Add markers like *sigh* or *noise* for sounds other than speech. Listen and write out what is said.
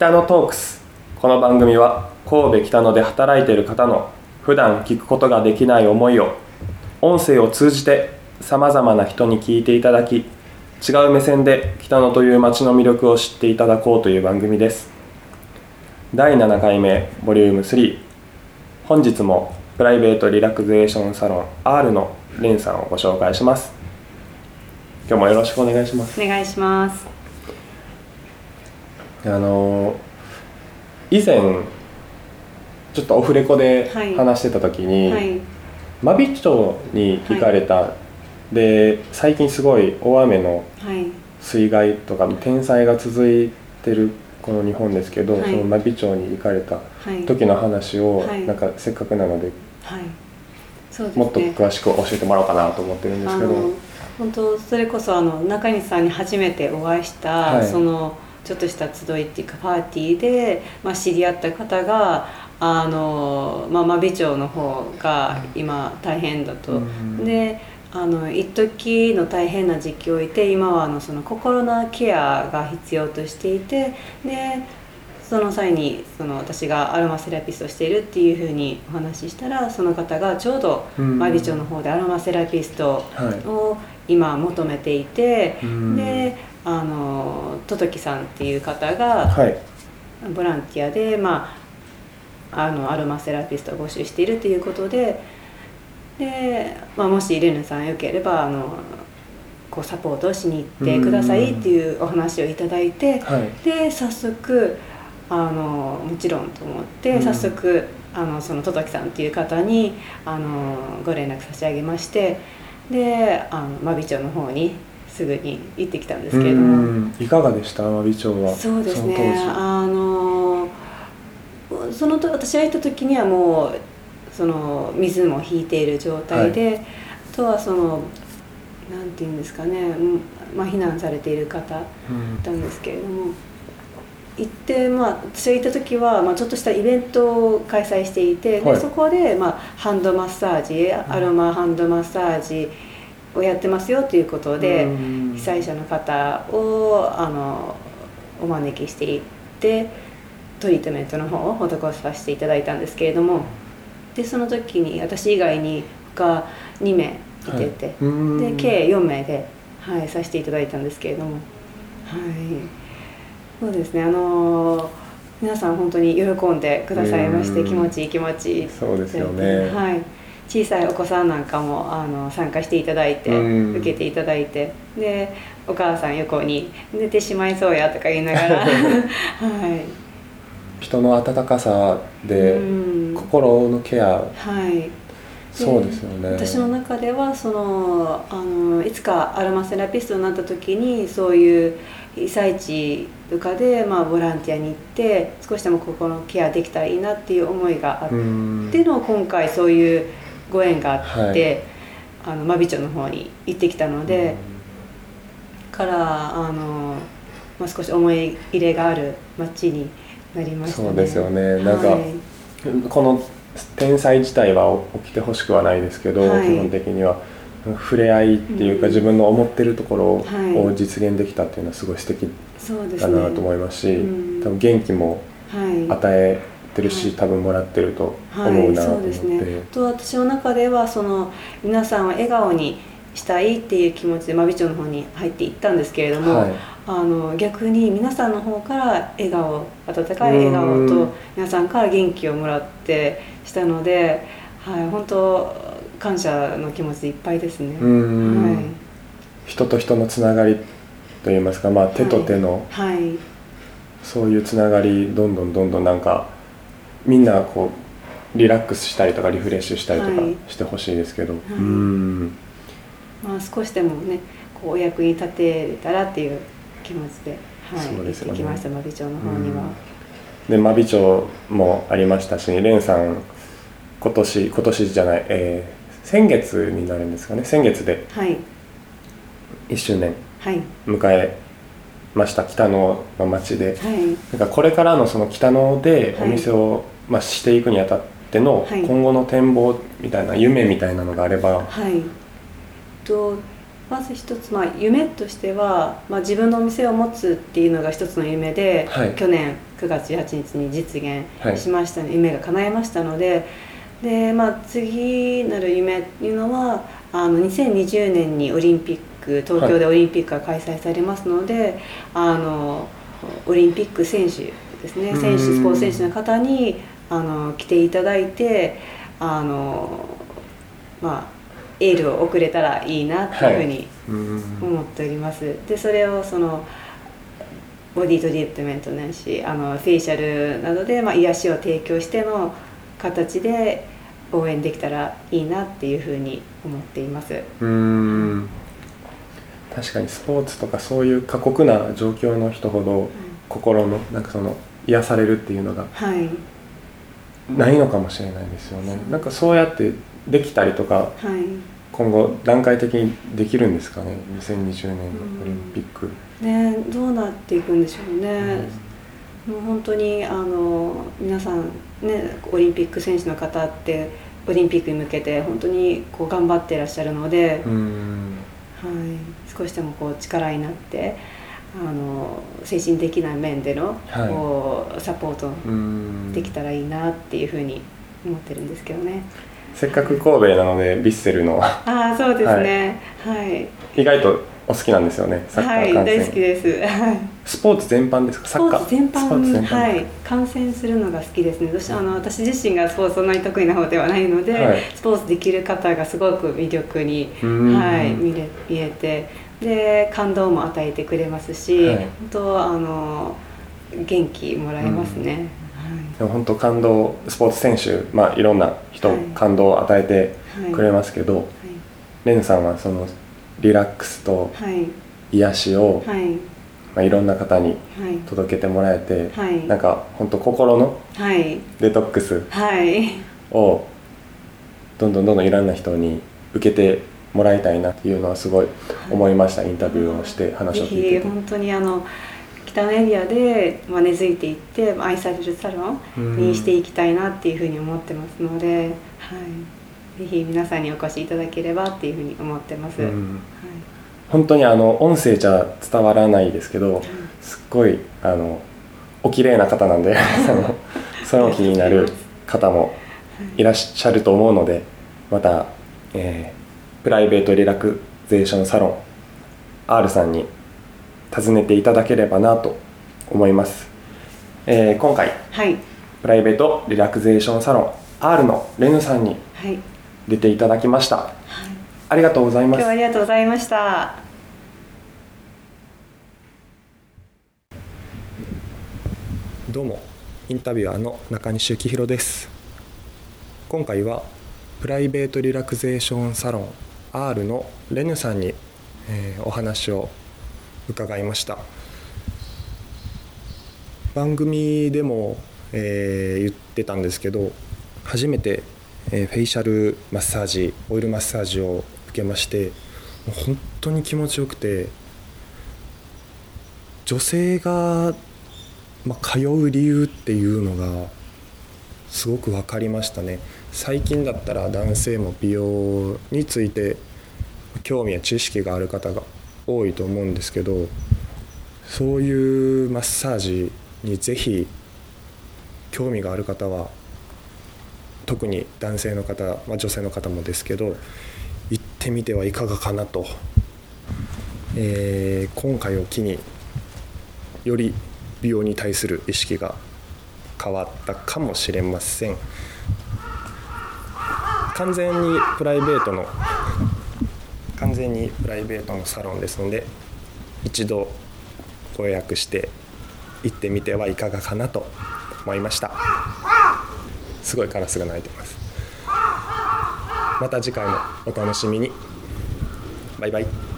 北野トークス。この番組は神戸北野で働いている方の普段聞くことができない思いを音声を通じてさまざまな人に聞いていただき違う目線で北野という街の魅力を知っていただこうという番組です。第7回目ボリューム3本日もプライベートリラクゼーションサロン R のレンさんをご紹介します。今日もよろしくお願いします。お願いします。あの以前ちょっとオフレコではい。話してた時に、はい。真備町に行かれた、で最近すごい大雨のはい。水害とか天災が続いてるこの日本ですけど、はい。その真備町に行かれたはい。時の話を、はい。なんかせっかくなのでですね。もっと詳しく教えてもらおうかなと思ってるんですけど、本当それこそあの中西さんに初めてお会いした、はい。そのちょっとした集いっていうかパーティーで、まあ、知り合った方があの、まあ、真備町の方が今大変だと。うん。であの一時の大変な時期を置いて今はあのその心のケアが必要としていてでその際にその私がアロマセラピストをしているっていうふうにお話ししたらその方がちょうどうん。真備町の方でアロマセラピストはい。を今求めていてうん。であのトトキさんっていう方がはい。ボランティアで、まあ、あのアロマセラピストを募集しているということでで、まあ、もしレヌさんよければあのこうサポートをしに行ってくださいっていうお話をいただいてはい。で早速あのもちろんと思ってうん。早速あのその戸崎さんっていう方にあのご連絡差し上げましてであの真備町の方にすぐに行ってきたんですけれど。も。うん。いかがでした？真備町は。そうですね。あのそのと私が行った時にはもうその水も引いている状態で、あとはそのなんていうんですかね、うんまあ、避難されている方だうん。ったんですけれども行って、まあ、私が行った時は、まあ、ちょっとしたイベントを開催していて、ではい。そこで、まあ、ハンドマッサージアロマハンドマッサージをやってますよということで。うん。被災者の方をあのお招きしていってトリートメントの方を施させていただいたんですけれどもでその時に私以外に他2名いてて、はい。うん。で計4名で、はい、させていただいたんですけれどもはい。そうですねあの皆さん本当に喜んでくださいましてうん。気持ちいい気持ちいいそうですよね。はい、小さいお子さんなんかもあの参加していただいて、うん。受けていただいて。でお母さん横に「寝てしまいそうや」とか言いながら。*laughs* はい。人の温かさでうん。心のケア。はい。そうですよね。私の中ではそのあのいつかアロマセラピストになった時にそういう被災地とかで、まあ、ボランティアに行って少しでも心のケアできたらいいなっていう思いがあっうん。ての今回そういうご縁があって、はい。あの真備町の方に行ってきたので、からあの、まあ、少し思い入れがある街になりましたね。そうですよね。なんかはいこの天災自体は起きてほしくはないですけど、はい。基本的には触れ合いっていうか、うん。自分の思ってるところはい。を実現できたっていうのはすごい素敵。だなと思いますし、うん。多分元気もはい。与えてるし、はい。多分もらってるとはい、思うなとそ思って、うですね。と私の中ではその皆さんを笑顔にしたいっていう気持ちで真備町の方に入っていったんですけれども、はい。あの逆に皆さんの方から笑顔温かい笑顔とうん。皆さんから元気をもらってしたので、はい、本当感謝の気持ちでいっぱいですね。うん。はい。人と人のつながりといいますか、まあ、手と手のはい、そういうつながりどんどんどんどんなんかみんなこうリラックスしたりとかリフレッシュしたりとかはい。してほしいですけど、い。うん。まあ、少しでもねこうお役に立てれたらっていう気持ちで、はい、そうですよね。行きました真備町の方には。で真備町もありましたし蓮さん今年今年じゃない、えー先月になるんですかね？先月ではい。1周年はい。迎えました北野の町で。はい。なんかこれからのその北野でおはい。店を、まあ、していくにあたってのはい。今後の展望みたいな夢みたいなのがあれば、はい。とまず一つ、まあ、夢としては、まあ、自分のお店を持つっていうのが一つの夢で、はい。去年9月18日に実はい。現しましたね、夢が叶えましたのでで、まあ、次なる夢っていうのはあの2020年にオリンピック東京でオリンピックが開催されますので、あのオリンピック選手ですね。うん。選手スポーツ選手の方にあの来ていただいてあのまあエールを送れたらいいなっていうふうにうん。思っております、でそれをそのボディトリートメントないしあのフェイシャルなどで、まあ、癒しを提供しての形で応援できたらいいなっていうふうに思っています。うん。確かにスポーツとかそういう過酷な状況の人ほど心のなんかその癒されるっていうのがはいないのかもしれないですよね。なんかそうやってできたりとかはい。今後段階的にできるんですかね？2020年のオリンピック、ねどうなっていくんでしょうね、もう本当にあの皆さんねオリンピック選手の方ってオリンピックに向けて本当にこう頑張ってらっしゃるので、うん。はい、少しでもこう力になってあの精神的な面での、はいこうサポートうんできたらいいなっていうふうに思ってるんですけどね。せっかく神戸なのでヴィッセルのああそうですね。はい。意外とお好きなんですよねサッカはい、ー観戦、大好きです。はい。スポーツ全般ですか？スサッカーポーツ全般はい、観戦するのが好きですね。私あの私自身がスポーツそんなに得意な方ではないので、はいスポーツできる方がすごく魅力に、うんはい、見れ見えて、で感動も与えてくれますし、はい。本当あの元気もらえますね。でも本当感動スポーツ選手、まあ、いろんな人、はい。感動を与えてはい。くれますけど、はい。レンさんはそのリラックスとはい。癒しを、はい。まあ、いろんな方にはい。届けてもらえて、はい。なんか本当心のはい。デトックスはい。をどんどんどんどんいろんな人に受けてもらいたいなっていうのはすごい思いました、インタビューをして話を聞いてて。ぜひ本当にあの北のエリアで、まあ、根付いていってまあ愛されるサロンにしていきたいなっていうふうに思ってますので、はい、ぜひ皆さんにお越しいただければっていうふうに思ってます。はい。うん本当にあの音声じゃ伝わらないですけどすっごいあのお綺麗な方なんで *laughs* そのその気になる方もいらっしゃると思うのでまた、えープライベートリラクゼーションサロン R さんに訪ねていただければなと思います、えー今回はい、プライベートリラクゼーションサロン R のレヌさんにはい、出ていただきました。ありがとうございます。ありがとうございました。どうもインタビュアーの中西幸宏です。今回はプライベートリラクゼーションサロン R のレヌさんに、えーお話を伺いました。番組でも、えー言ってたんですけど初めて、えーフェイシャルマッサージオイルマッサージを受けましてもう本当に気持ちよくて女性がまあ、通う理由っていうのがすごく分かりましたね。最近だったら男性も美容について興味や知識がある方が多いと思うんですけどそういうマッサージにぜひ興味がある方は特に男性の方、まあ、女性の方もですけど行ってみてはいかがかなと、えー今回を機により美容に対する意識が変わったかもしれません。完全にプライベートの完全にプライベートのサロンですので一度ご予約して行ってみてはいかがかなと思いました。すごいカラスが鳴いてます。また次回もお楽しみに。バイバイ。